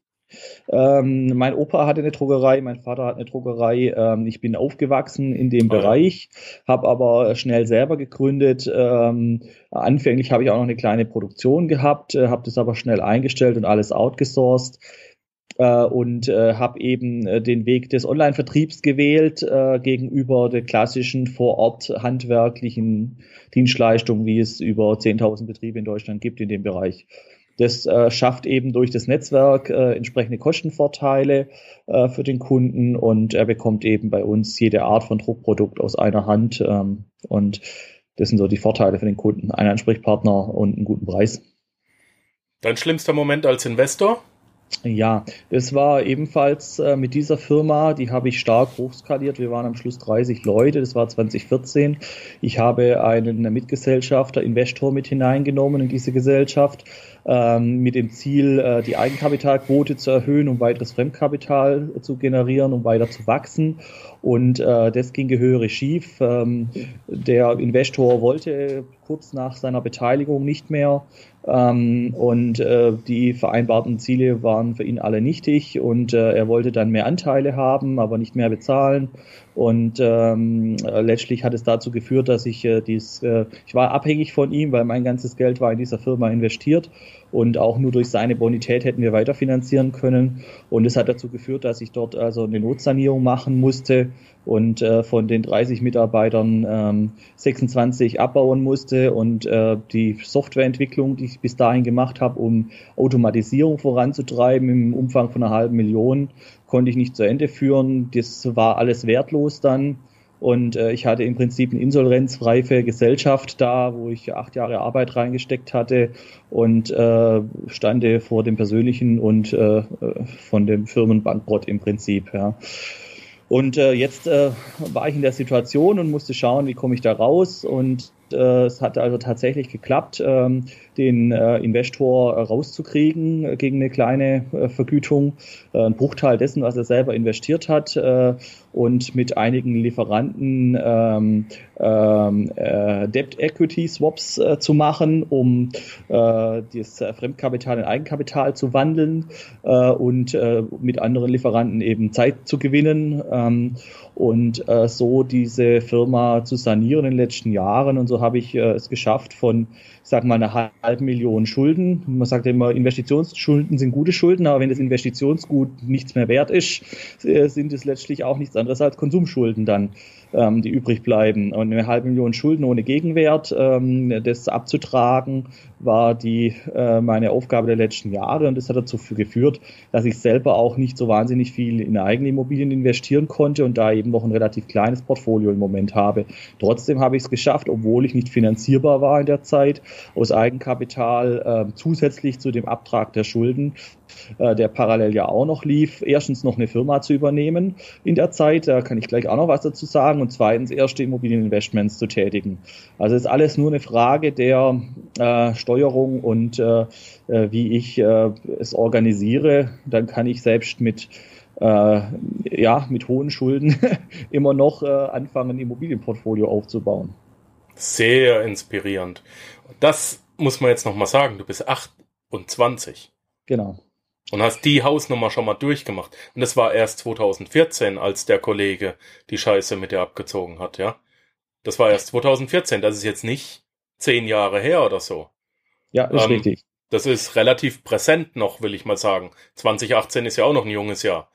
Ähm, mein Opa hatte eine Druckerei, mein Vater hat eine Druckerei. Ähm, ich bin aufgewachsen in dem ah, Bereich, habe aber schnell selber gegründet. Ähm, anfänglich habe ich auch noch eine kleine Produktion gehabt, äh, habe das aber schnell eingestellt und alles outgesourced äh, und äh, habe eben äh, den Weg des Online-Vertriebs gewählt äh, gegenüber der klassischen vor Ort handwerklichen Dienstleistungen, wie es über 10.000 Betriebe in Deutschland gibt in dem Bereich. Das äh, schafft eben durch das Netzwerk äh, entsprechende Kostenvorteile äh, für den Kunden und er bekommt eben bei uns jede Art von Druckprodukt aus einer Hand. Ähm, und das sind so die Vorteile für den Kunden. Ein Ansprechpartner und einen guten Preis. Dein schlimmster Moment als Investor? Ja, das war ebenfalls äh, mit dieser Firma, die habe ich stark hochskaliert. Wir waren am Schluss 30 Leute, das war 2014. Ich habe einen Mitgesellschafter, Investor mit hineingenommen in diese Gesellschaft, ähm, mit dem Ziel, äh, die Eigenkapitalquote zu erhöhen, um weiteres Fremdkapital zu generieren, um weiter zu wachsen. Und äh, das ging gehörig schief. Ähm, der Investor wollte kurz nach seiner Beteiligung nicht mehr ähm, und äh, die vereinbarten Ziele waren für ihn alle nichtig und äh, er wollte dann mehr Anteile haben, aber nicht mehr bezahlen. Und ähm, letztlich hat es dazu geführt, dass ich äh, dies, äh, ich war abhängig von ihm, weil mein ganzes Geld war in dieser Firma investiert und auch nur durch seine Bonität hätten wir weiterfinanzieren können. Und es hat dazu geführt, dass ich dort also eine Notsanierung machen musste und äh, von den 30 Mitarbeitern ähm, 26 abbauen musste und äh, die Softwareentwicklung, die ich bis dahin gemacht habe, um Automatisierung voranzutreiben im Umfang von einer halben Million, konnte ich nicht zu Ende führen. Das war alles wertlos dann. Und äh, ich hatte im Prinzip eine insolvenzreife Gesellschaft da, wo ich acht Jahre Arbeit reingesteckt hatte und äh, stande vor dem persönlichen und äh, von dem Firmenbankrott im Prinzip. Ja. Und äh, jetzt äh, war ich in der Situation und musste schauen, wie komme ich da raus. Und es hat also tatsächlich geklappt, ähm, den äh, Investor rauszukriegen äh, gegen eine kleine Vergütung, ein Bruchteil dessen, was er selber investiert hat und mit einigen Lieferanten ähm, ähm, Debt Equity Swaps zu machen, um das Fremdkapital in Eigenkapital zu wandeln und mit anderen Lieferanten eben Zeit zu gewinnen und so diese Firma zu sanieren in den letzten Jahren und so habe ich äh, es geschafft von, ich sag mal, einer halben Million Schulden. Man sagt immer, Investitionsschulden sind gute Schulden, aber wenn das Investitionsgut nichts mehr wert ist, äh, sind es letztlich auch nichts anderes als Konsumschulden dann ähm, die übrig bleiben. Und eine halbe Million Schulden ohne Gegenwert, ähm, das abzutragen, war die äh, meine Aufgabe der letzten Jahre und das hat dazu geführt, dass ich selber auch nicht so wahnsinnig viel in eigene Immobilien investieren konnte und da eben noch ein relativ kleines Portfolio im Moment habe. Trotzdem habe ich es geschafft, obwohl ich nicht finanzierbar war in der Zeit, aus Eigenkapital äh, zusätzlich zu dem Abtrag der Schulden äh, der parallel ja auch noch lief, erstens noch eine Firma zu übernehmen in der Zeit, da kann ich gleich auch noch was dazu sagen, und zweitens erste Immobilieninvestments zu tätigen. Also ist alles nur eine Frage der äh, Steuerung und äh, äh, wie ich äh, es organisiere. Dann kann ich selbst mit äh, ja, mit hohen Schulden immer noch äh, anfangen, ein Immobilienportfolio aufzubauen. Sehr inspirierend. Das muss man jetzt nochmal sagen. Du bist 28. Genau. Und hast die Hausnummer schon mal durchgemacht. Und das war erst 2014, als der Kollege die Scheiße mit dir abgezogen hat, ja? Das war erst 2014. Das ist jetzt nicht zehn Jahre her oder so. Ja, ist ähm, richtig. Das ist relativ präsent noch, will ich mal sagen. 2018 ist ja auch noch ein junges Jahr.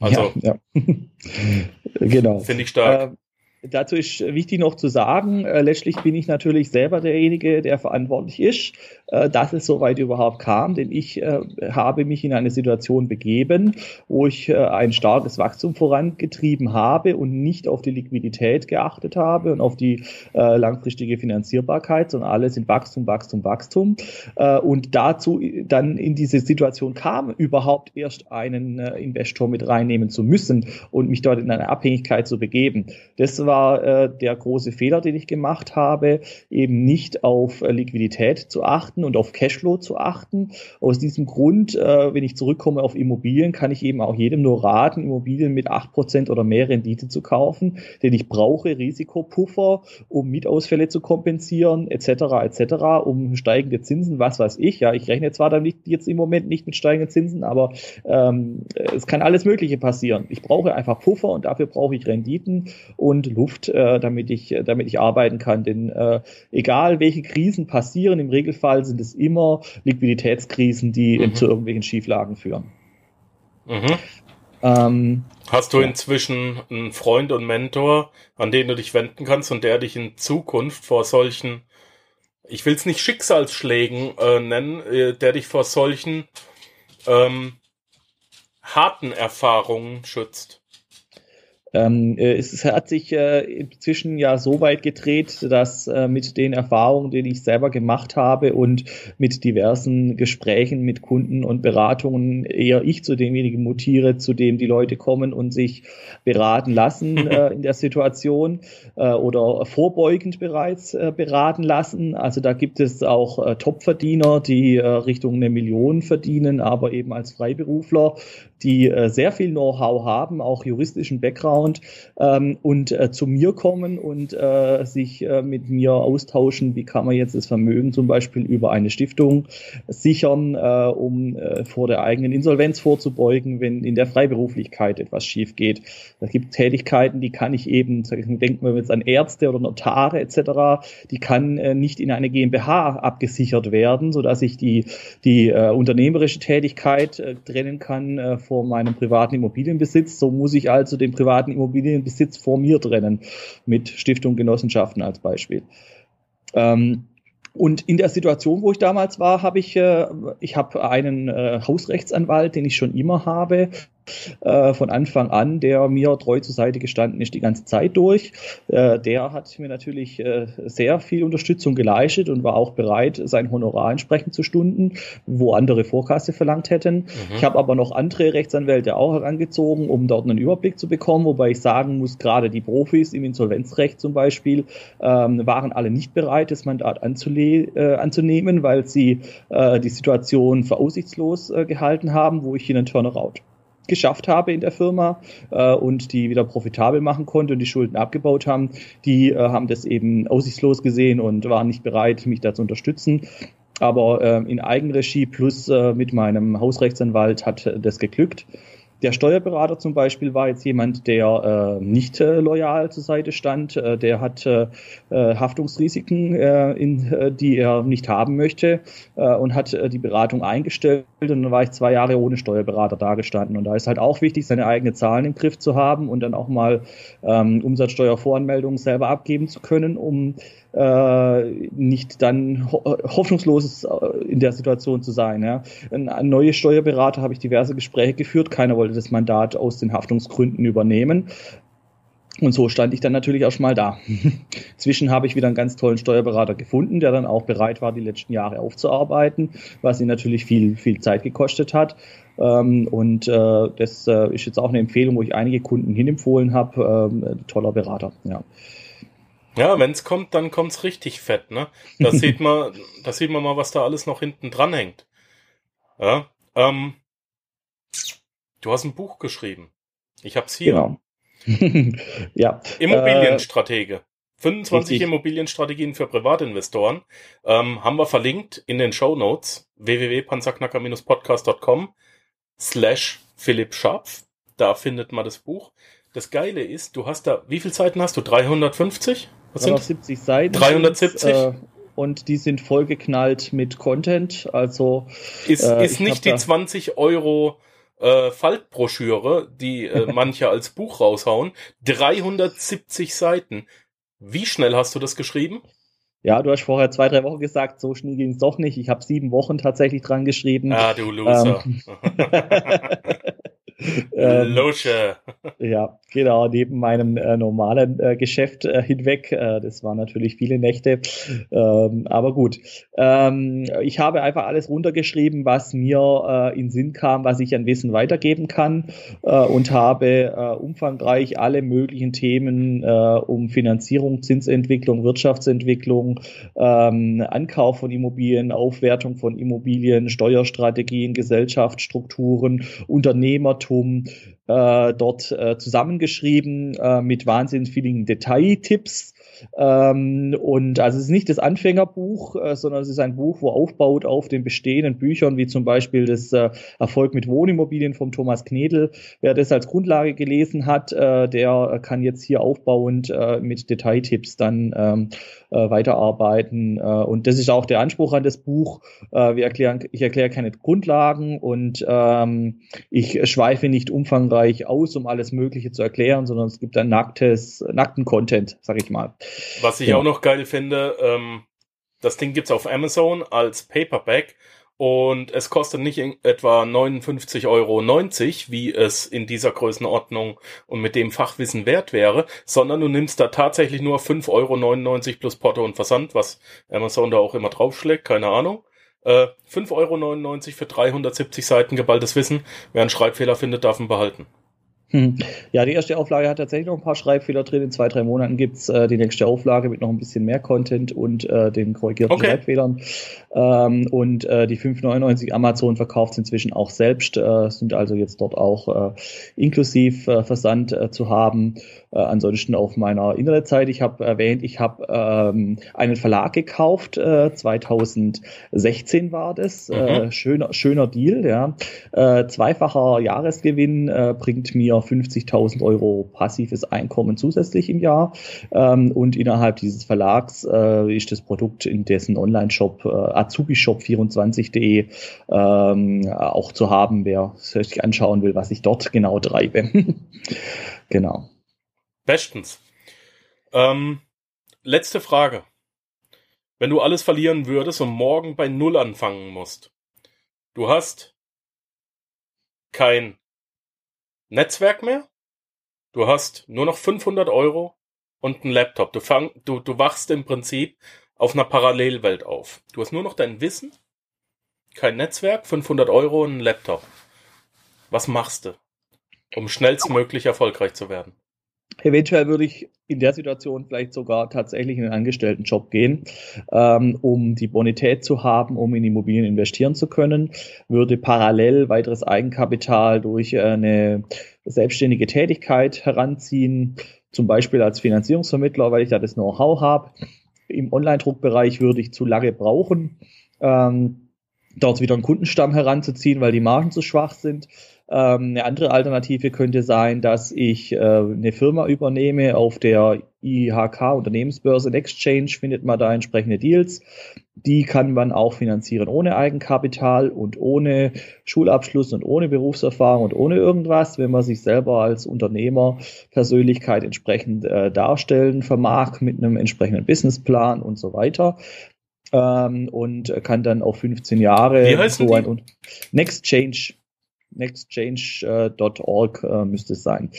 Also, ja, ja. genau. Finde ich stark. Äh, Dazu ist wichtig noch zu sagen, äh, letztlich bin ich natürlich selber derjenige, der verantwortlich ist, äh, dass es so weit überhaupt kam, denn ich äh, habe mich in eine Situation begeben, wo ich äh, ein starkes Wachstum vorangetrieben habe und nicht auf die Liquidität geachtet habe und auf die äh, langfristige Finanzierbarkeit, sondern alles in Wachstum, Wachstum, Wachstum. Äh, und dazu dann in diese Situation kam, überhaupt erst einen Investor mit reinnehmen zu müssen und mich dort in eine Abhängigkeit zu begeben. Das war äh, der große Fehler, den ich gemacht habe, eben nicht auf äh, Liquidität zu achten und auf Cashflow zu achten. Aus diesem Grund, äh, wenn ich zurückkomme auf Immobilien, kann ich eben auch jedem nur raten, Immobilien mit acht Prozent oder mehr Rendite zu kaufen, denn ich brauche Risikopuffer, um Mietausfälle zu kompensieren, etc., etc., um steigende Zinsen, was weiß ich. Ja, ich rechne zwar dann nicht, jetzt im Moment nicht mit steigenden Zinsen, aber ähm, es kann alles Mögliche passieren. Ich brauche einfach Puffer und dafür brauche ich Renditen und Luft, äh, damit ich, damit ich arbeiten kann. Denn äh, egal welche Krisen passieren, im Regelfall sind es immer Liquiditätskrisen, die mhm. zu irgendwelchen Schieflagen führen. Mhm. Ähm, Hast du ja. inzwischen einen Freund und Mentor, an den du dich wenden kannst und der dich in Zukunft vor solchen, ich will es nicht Schicksalsschlägen äh, nennen, äh, der dich vor solchen ähm, harten Erfahrungen schützt? Ähm, äh, es hat sich äh, inzwischen ja so weit gedreht, dass äh, mit den Erfahrungen, die ich selber gemacht habe und mit diversen Gesprächen mit Kunden und Beratungen eher ich zu demjenigen mutiere, zu dem die Leute kommen und sich beraten lassen äh, in der Situation äh, oder vorbeugend bereits äh, beraten lassen. Also da gibt es auch Topverdiener, die Richtung eine Million verdienen, aber eben als Freiberufler die äh, sehr viel Know-how haben, auch juristischen Background ähm, und äh, zu mir kommen und äh, sich äh, mit mir austauschen, wie kann man jetzt das Vermögen zum Beispiel über eine Stiftung sichern, äh, um äh, vor der eigenen Insolvenz vorzubeugen, wenn in der Freiberuflichkeit etwas schief geht. Da gibt Tätigkeiten, die kann ich eben, denken wir jetzt an Ärzte oder Notare etc., die kann äh, nicht in eine GmbH abgesichert werden, so dass ich die, die äh, unternehmerische Tätigkeit äh, trennen kann äh, vor meinem privaten Immobilienbesitz. So muss ich also den privaten Immobilienbesitz vor mir trennen, mit Stiftung Genossenschaften als Beispiel. Ähm, und in der Situation, wo ich damals war, habe ich, äh, ich habe einen äh, Hausrechtsanwalt, den ich schon immer habe, äh, von Anfang an, der mir treu zur Seite gestanden ist die ganze Zeit durch. Äh, der hat mir natürlich äh, sehr viel Unterstützung geleistet und war auch bereit, sein Honorar entsprechend zu stunden, wo andere Vorkasse verlangt hätten. Mhm. Ich habe aber noch andere Rechtsanwälte auch herangezogen, um dort einen Überblick zu bekommen, wobei ich sagen muss, gerade die Profis im Insolvenzrecht zum Beispiel ähm, waren alle nicht bereit, das Mandat äh, anzunehmen, weil sie äh, die Situation für aussichtslos äh, gehalten haben, wo ich ihnen Turnaround geschafft habe in der Firma äh, und die wieder profitabel machen konnte und die Schulden abgebaut haben, die äh, haben das eben aussichtslos gesehen und waren nicht bereit, mich da zu unterstützen. Aber äh, in Eigenregie plus äh, mit meinem Hausrechtsanwalt hat das geglückt. Der Steuerberater zum Beispiel war jetzt jemand, der äh, nicht äh, loyal zur Seite stand. Äh, der hat äh, äh Haftungsrisiken, äh, in, äh, die er nicht haben möchte äh, und hat äh, die Beratung eingestellt. Und dann war ich zwei Jahre ohne Steuerberater dagestanden. Und da ist halt auch wichtig, seine eigenen Zahlen im Griff zu haben und dann auch mal ähm, Umsatzsteuervoranmeldungen selber abgeben zu können, um äh, nicht dann ho hoffnungslos äh, in der Situation zu sein. Ja. Ein, neue Steuerberater habe ich diverse Gespräche geführt, keiner wollte das Mandat aus den Haftungsgründen übernehmen. Und so stand ich dann natürlich auch schon mal da. Zwischen habe ich wieder einen ganz tollen Steuerberater gefunden, der dann auch bereit war, die letzten Jahre aufzuarbeiten, was ihn natürlich viel, viel Zeit gekostet hat. Ähm, und äh, das äh, ist jetzt auch eine Empfehlung, wo ich einige Kunden hinempfohlen habe. Ähm, toller Berater, ja. Ja, wenn's kommt, dann kommt's richtig fett, ne? Da sieht man, da sieht man mal, was da alles noch hinten dran hängt. Ja, ähm, du hast ein Buch geschrieben. Ich hab's hier. Genau. ja. Immobilienstratege. Äh, 25 richtig. Immobilienstrategien für Privatinvestoren ähm, haben wir verlinkt in den Show Notes www.panzerknacker-podcast.com slash Philipp Scharpf. Da findet man das Buch. Das Geile ist, du hast da, wie viele Seiten hast du? 350? Was 370 Seiten. 370? Äh, und die sind vollgeknallt mit Content. Also ist, äh, ist nicht die 20 Euro äh, Faltbroschüre, die äh, manche als Buch raushauen. 370 Seiten. Wie schnell hast du das geschrieben? Ja, du hast vorher zwei, drei Wochen gesagt, so schnell ging es doch nicht. Ich habe sieben Wochen tatsächlich dran geschrieben. Ah, du Loser. Ähm, ähm, Loche. Ja, genau, neben meinem äh, normalen äh, Geschäft äh, hinweg. Äh, das waren natürlich viele Nächte. Ähm, aber gut. Ähm, ich habe einfach alles runtergeschrieben, was mir äh, in Sinn kam, was ich an Wissen weitergeben kann äh, und habe umfangreich alle möglichen Themen um Finanzierung, Zinsentwicklung, Wirtschaftsentwicklung, ähm, Ankauf von Immobilien, Aufwertung von Immobilien, Steuerstrategien, Gesellschaftsstrukturen, Unternehmertum, äh, dort äh, zusammengeschrieben äh, mit wahnsinnig vielen Detailtipps ähm, und also es ist nicht das Anfängerbuch, äh, sondern es ist ein Buch, wo aufbaut auf den bestehenden Büchern, wie zum Beispiel das äh, Erfolg mit Wohnimmobilien vom Thomas Knedel. Wer das als Grundlage gelesen hat, äh, der kann jetzt hier aufbauend äh, mit Detailtipps dann ähm, äh, weiterarbeiten. Äh, und das ist auch der Anspruch an das Buch. Äh, wir erklären, ich erkläre keine Grundlagen und ähm, ich schweife nicht umfangreich aus, um alles Mögliche zu erklären, sondern es gibt ein nacktes, nackten Content, sag ich mal. Was ich ja. auch noch geil finde, ähm, das Ding gibt's auf Amazon als Paperback und es kostet nicht etwa 59,90 Euro, wie es in dieser Größenordnung und mit dem Fachwissen wert wäre, sondern du nimmst da tatsächlich nur 5,99 Euro plus Porto und Versand, was Amazon da auch immer draufschlägt, keine Ahnung. Äh, 5,99 Euro für 370 Seiten geballtes Wissen. Wer einen Schreibfehler findet, darf ihn behalten. Hm. Ja, die erste Auflage hat tatsächlich noch ein paar Schreibfehler drin. In zwei, drei Monaten gibt's äh, die nächste Auflage mit noch ein bisschen mehr Content und äh, den korrigierten okay. Schreibfehlern. Ähm, und äh, die 5,99 Amazon verkauft inzwischen auch selbst, äh, sind also jetzt dort auch äh, inklusiv äh, Versand äh, zu haben. Äh, ansonsten auf meiner Internetseite, ich habe erwähnt, ich habe ähm, einen Verlag gekauft, äh, 2016 war das, äh, mhm. äh, schöner, schöner Deal, ja. Äh, zweifacher Jahresgewinn äh, bringt mir 50.000 Euro passives Einkommen zusätzlich im Jahr ähm, und innerhalb dieses Verlags äh, ist das Produkt in dessen Online-Shop äh, azubishop24.de ähm, auch zu haben, wer sich anschauen will, was ich dort genau treibe. genau. Bestens. Ähm, letzte Frage. Wenn du alles verlieren würdest und morgen bei Null anfangen musst, du hast kein Netzwerk mehr. Du hast nur noch 500 Euro und einen Laptop. Du, fang, du, du wachst im Prinzip auf einer Parallelwelt auf. Du hast nur noch dein Wissen, kein Netzwerk, 500 Euro und einen Laptop. Was machst du, um schnellstmöglich erfolgreich zu werden? Eventuell würde ich in der Situation vielleicht sogar tatsächlich in einen Angestelltenjob gehen, ähm, um die Bonität zu haben, um in Immobilien investieren zu können, würde parallel weiteres Eigenkapital durch eine selbstständige Tätigkeit heranziehen, zum Beispiel als Finanzierungsvermittler, weil ich da das Know-how habe. Im Online-Druckbereich würde ich zu lange brauchen, ähm, dort wieder einen Kundenstamm heranzuziehen, weil die Margen zu schwach sind. Ähm, eine andere Alternative könnte sein, dass ich äh, eine Firma übernehme. Auf der IHK Unternehmensbörse Exchange findet man da entsprechende Deals. Die kann man auch finanzieren ohne Eigenkapital und ohne Schulabschluss und ohne Berufserfahrung und ohne irgendwas, wenn man sich selber als Unternehmer Persönlichkeit entsprechend äh, darstellen vermag mit einem entsprechenden Businessplan und so weiter. Ähm, und kann dann auch 15 Jahre so ein ein Next Change nextchange.org äh, müsste es sein.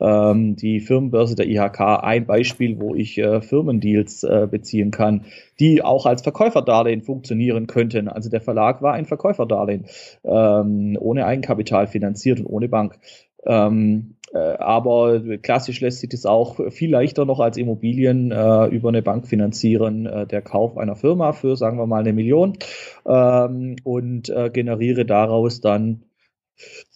Ähm, die Firmenbörse der IHK, ein Beispiel, wo ich äh, Firmendeals äh, beziehen kann, die auch als Verkäuferdarlehen funktionieren könnten. Also der Verlag war ein Verkäuferdarlehen, ähm, ohne Eigenkapital finanziert und ohne Bank. Ähm, äh, aber klassisch lässt sich das auch viel leichter noch als Immobilien äh, über eine Bank finanzieren. Äh, der Kauf einer Firma für, sagen wir mal, eine Million ähm, und äh, generiere daraus dann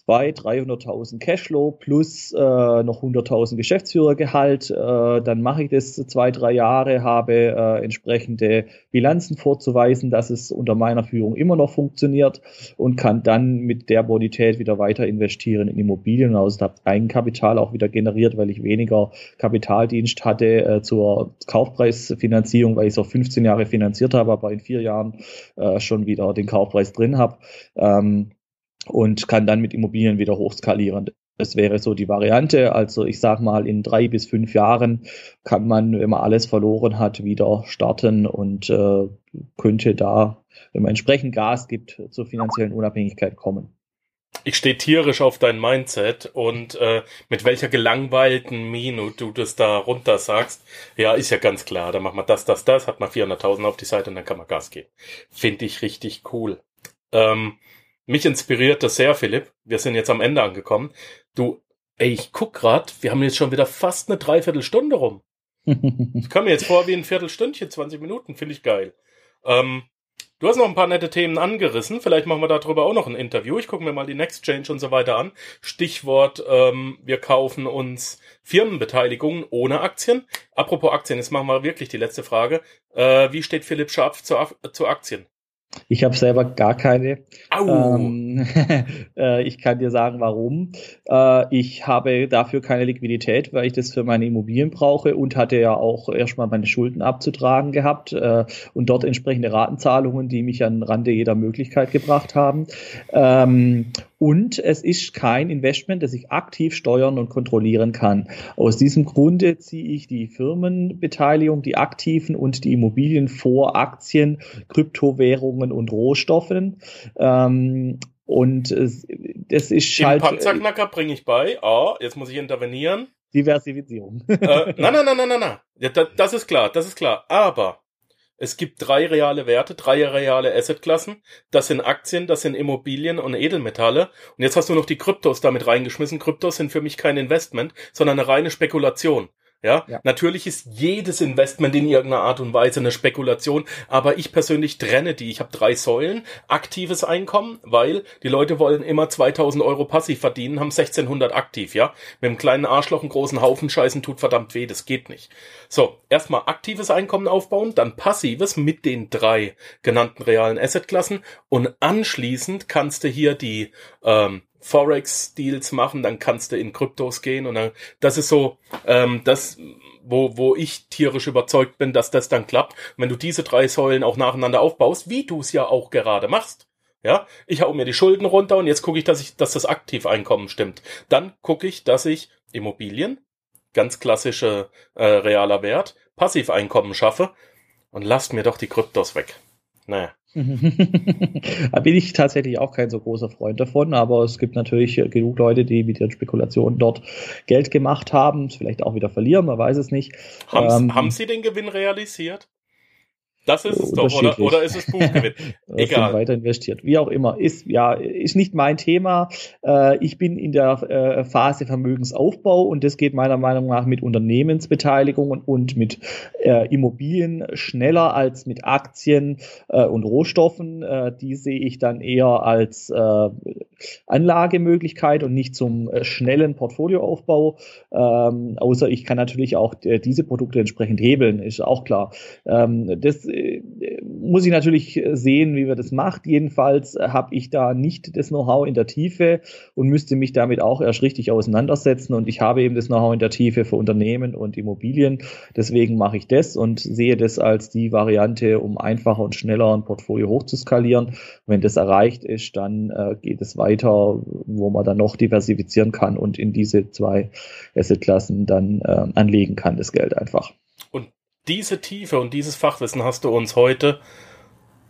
200.000, 300.000 Cashflow plus äh, noch 100.000 Geschäftsführergehalt. Äh, dann mache ich das zwei, drei Jahre, habe äh, entsprechende Bilanzen vorzuweisen, dass es unter meiner Führung immer noch funktioniert und kann dann mit der Bonität wieder weiter investieren in Immobilien. Also habe Eigenkapital auch wieder generiert, weil ich weniger Kapitaldienst hatte äh, zur Kaufpreisfinanzierung, weil ich es auf 15 Jahre finanziert habe, aber in vier Jahren äh, schon wieder den Kaufpreis drin habe. Ähm, und kann dann mit Immobilien wieder hochskalieren. Das wäre so die Variante. Also ich sage mal, in drei bis fünf Jahren kann man, wenn man alles verloren hat, wieder starten und äh, könnte da, wenn man entsprechend Gas gibt, zur finanziellen Unabhängigkeit kommen. Ich stehe tierisch auf dein Mindset und äh, mit welcher gelangweilten Mine du das da runter sagst. Ja, ist ja ganz klar. Dann macht man das, das, das, hat man 400.000 auf die Seite und dann kann man Gas geben. Finde ich richtig cool. Ähm, mich inspiriert das sehr, Philipp. Wir sind jetzt am Ende angekommen. Du, ey, ich guck grad, wir haben jetzt schon wieder fast eine Dreiviertelstunde rum. Ich komme mir jetzt vor wie ein Viertelstündchen, 20 Minuten, finde ich geil. Ähm, du hast noch ein paar nette Themen angerissen. Vielleicht machen wir darüber auch noch ein Interview. Ich gucke mir mal die Next Change und so weiter an. Stichwort, ähm, wir kaufen uns Firmenbeteiligungen ohne Aktien. Apropos Aktien, jetzt machen wir wirklich die letzte Frage. Äh, wie steht Philipp Scharf zu, zu Aktien? Ich habe selber gar keine. Au. Ähm, äh, ich kann dir sagen, warum. Äh, ich habe dafür keine Liquidität, weil ich das für meine Immobilien brauche und hatte ja auch erstmal meine Schulden abzutragen gehabt äh, und dort entsprechende Ratenzahlungen, die mich an den Rande jeder Möglichkeit gebracht haben. Ähm, und es ist kein Investment, das ich aktiv steuern und kontrollieren kann. Aus diesem Grunde ziehe ich die Firmenbeteiligung, die aktiven und die Immobilien vor Aktien, Kryptowährungen und Rohstoffen. Ähm, und es, das ist Den halt. Panzerknacker bringe ich bei. Ah, jetzt muss ich intervenieren. Diversifizierung. äh, nein, nein, nein, nein, nein, nein. Ja, da, das ist klar, das ist klar. Aber es gibt drei reale Werte, drei reale Assetklassen. Das sind Aktien, das sind Immobilien und Edelmetalle. Und jetzt hast du noch die Kryptos damit reingeschmissen. Kryptos sind für mich kein Investment, sondern eine reine Spekulation. Ja? Ja. natürlich ist jedes Investment in irgendeiner Art und Weise eine Spekulation, aber ich persönlich trenne die. Ich habe drei Säulen. Aktives Einkommen, weil die Leute wollen immer 2000 Euro passiv verdienen, haben 1600 aktiv, ja. Mit einem kleinen Arschloch einen großen Haufen Scheißen tut verdammt weh, das geht nicht. So, erstmal aktives Einkommen aufbauen, dann passives mit den drei genannten realen Assetklassen und anschließend kannst du hier die ähm, Forex-Deals machen, dann kannst du in Kryptos gehen und dann, das ist so, ähm, das, wo, wo ich tierisch überzeugt bin, dass das dann klappt. Und wenn du diese drei Säulen auch nacheinander aufbaust, wie du es ja auch gerade machst, ja, ich hau mir die Schulden runter und jetzt gucke ich, dass ich, dass das Aktiveinkommen stimmt. Dann gucke ich, dass ich Immobilien, ganz klassische äh, realer Wert, Passiveinkommen schaffe und lasst mir doch die Kryptos weg. Naja. Da bin ich tatsächlich auch kein so großer Freund davon, aber es gibt natürlich genug Leute, die mit ihren Spekulationen dort Geld gemacht haben, vielleicht auch wieder verlieren, man weiß es nicht. Ähm, haben Sie den Gewinn realisiert? Das ist es doch, oder, oder ist es Buchgewinn? Egal. weiter investiert. Wie auch immer. Ist, ja, ist nicht mein Thema. Äh, ich bin in der äh, Phase Vermögensaufbau und das geht meiner Meinung nach mit Unternehmensbeteiligung und, mit äh, Immobilien schneller als mit Aktien äh, und Rohstoffen. Äh, die sehe ich dann eher als äh, Anlagemöglichkeit und nicht zum schnellen Portfolioaufbau. Ähm, außer ich kann natürlich auch diese Produkte entsprechend hebeln, ist auch klar. Ähm, das äh, muss ich natürlich sehen, wie wir das macht. Jedenfalls habe ich da nicht das Know-how in der Tiefe und müsste mich damit auch erst richtig auseinandersetzen. Und ich habe eben das Know-how in der Tiefe für Unternehmen und Immobilien. Deswegen mache ich das und sehe das als die Variante, um einfacher und schneller ein Portfolio hochzuskalieren. Wenn das erreicht ist, dann äh, geht es weiter, wo man dann noch diversifizieren kann und in diese zwei Assetklassen dann äh, anlegen kann, das Geld einfach. Und diese Tiefe und dieses Fachwissen hast du uns heute,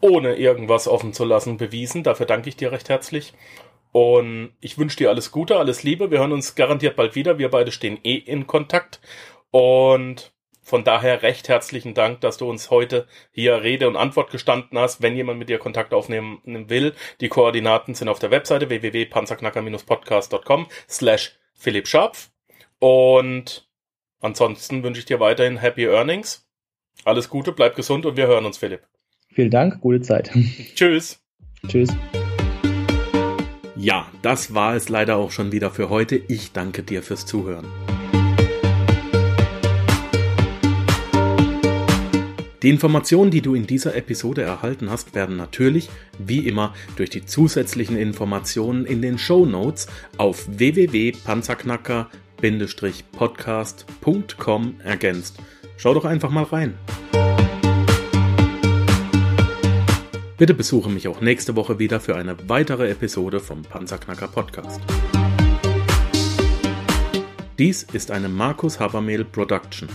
ohne irgendwas offen zu lassen, bewiesen. Dafür danke ich dir recht herzlich. Und ich wünsche dir alles Gute, alles Liebe. Wir hören uns garantiert bald wieder. Wir beide stehen eh in Kontakt. Und von daher recht herzlichen Dank, dass du uns heute hier Rede und Antwort gestanden hast. Wenn jemand mit dir Kontakt aufnehmen will, die Koordinaten sind auf der Webseite www.panzerknacker-podcast.com slash Philipp Scharpf. Und Ansonsten wünsche ich dir weiterhin Happy Earnings. Alles Gute, bleib gesund und wir hören uns, Philipp. Vielen Dank, gute Zeit. Tschüss. Tschüss. Ja, das war es leider auch schon wieder für heute. Ich danke dir fürs Zuhören. Die Informationen, die du in dieser Episode erhalten hast, werden natürlich, wie immer, durch die zusätzlichen Informationen in den Show Notes auf www.panzerknacker.com podcast.com ergänzt. Schau doch einfach mal rein. Bitte besuche mich auch nächste Woche wieder für eine weitere Episode vom Panzerknacker Podcast. Dies ist eine Markus Habermehl Production.